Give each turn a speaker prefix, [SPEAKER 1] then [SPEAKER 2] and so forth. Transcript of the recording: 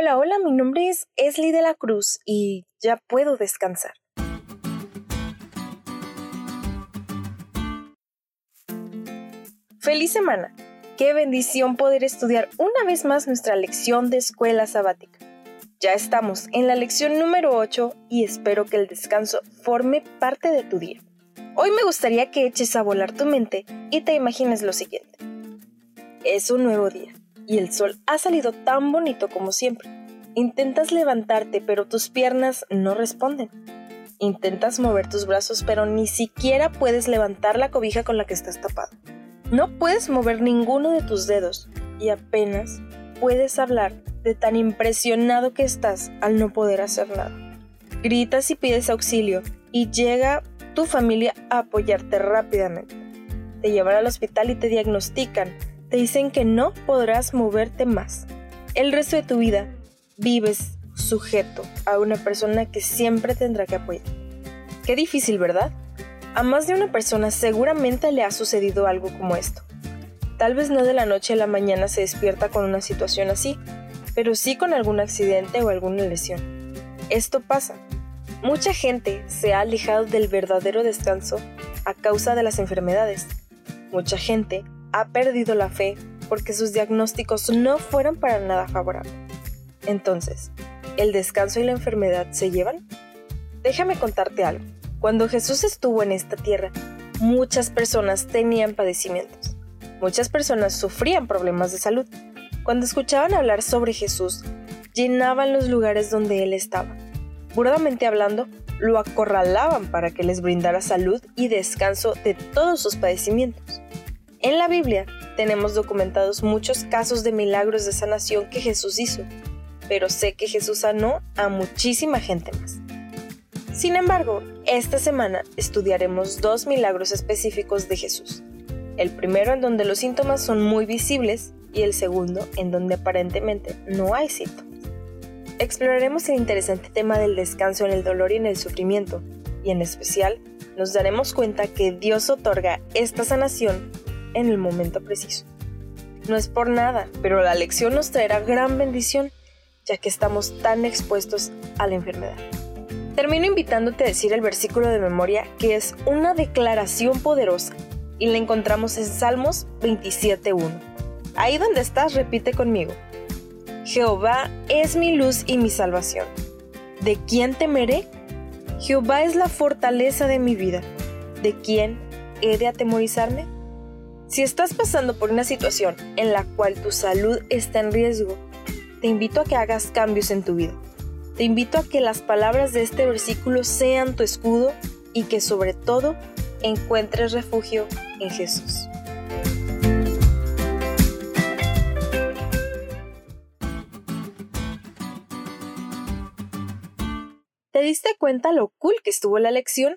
[SPEAKER 1] Hola, hola, mi nombre es Esli de la Cruz y ya puedo descansar. ¡Feliz semana! Qué bendición poder estudiar una vez más nuestra lección de escuela sabática. Ya estamos en la lección número 8 y espero que el descanso forme parte de tu día. Hoy me gustaría que eches a volar tu mente y te imagines lo siguiente. Es un nuevo día y el sol ha salido tan bonito como siempre. Intentas levantarte pero tus piernas no responden. Intentas mover tus brazos pero ni siquiera puedes levantar la cobija con la que estás tapado. No puedes mover ninguno de tus dedos y apenas puedes hablar de tan impresionado que estás al no poder hacer nada. Gritas y pides auxilio y llega tu familia a apoyarte rápidamente. Te llevan al hospital y te diagnostican te dicen que no podrás moverte más. El resto de tu vida vives sujeto a una persona que siempre tendrá que apoyar. Qué difícil, ¿verdad? A más de una persona seguramente le ha sucedido algo como esto. Tal vez no de la noche a la mañana se despierta con una situación así, pero sí con algún accidente o alguna lesión. Esto pasa. Mucha gente se ha alejado del verdadero descanso a causa de las enfermedades. Mucha gente ha perdido la fe porque sus diagnósticos no fueron para nada favorables. Entonces, ¿el descanso y la enfermedad se llevan? Déjame contarte algo. Cuando Jesús estuvo en esta tierra, muchas personas tenían padecimientos. Muchas personas sufrían problemas de salud. Cuando escuchaban hablar sobre Jesús, llenaban los lugares donde Él estaba. Burdamente hablando, lo acorralaban para que les brindara salud y descanso de todos sus padecimientos. En la Biblia tenemos documentados muchos casos de milagros de sanación que Jesús hizo, pero sé que Jesús sanó a muchísima gente más. Sin embargo, esta semana estudiaremos dos milagros específicos de Jesús. El primero en donde los síntomas son muy visibles y el segundo en donde aparentemente no hay síntomas. Exploraremos el interesante tema del descanso en el dolor y en el sufrimiento, y en especial nos daremos cuenta que Dios otorga esta sanación en el momento preciso. No es por nada, pero la lección nos traerá gran bendición, ya que estamos tan expuestos a la enfermedad. Termino invitándote a decir el versículo de memoria que es una declaración poderosa y la encontramos en Salmos 27.1. Ahí donde estás, repite conmigo. Jehová es mi luz y mi salvación. ¿De quién temeré? Jehová es la fortaleza de mi vida. ¿De quién he de atemorizarme? Si estás pasando por una situación en la cual tu salud está en riesgo, te invito a que hagas cambios en tu vida. Te invito a que las palabras de este versículo sean tu escudo y que sobre todo encuentres refugio en Jesús. ¿Te diste cuenta lo cool que estuvo la lección?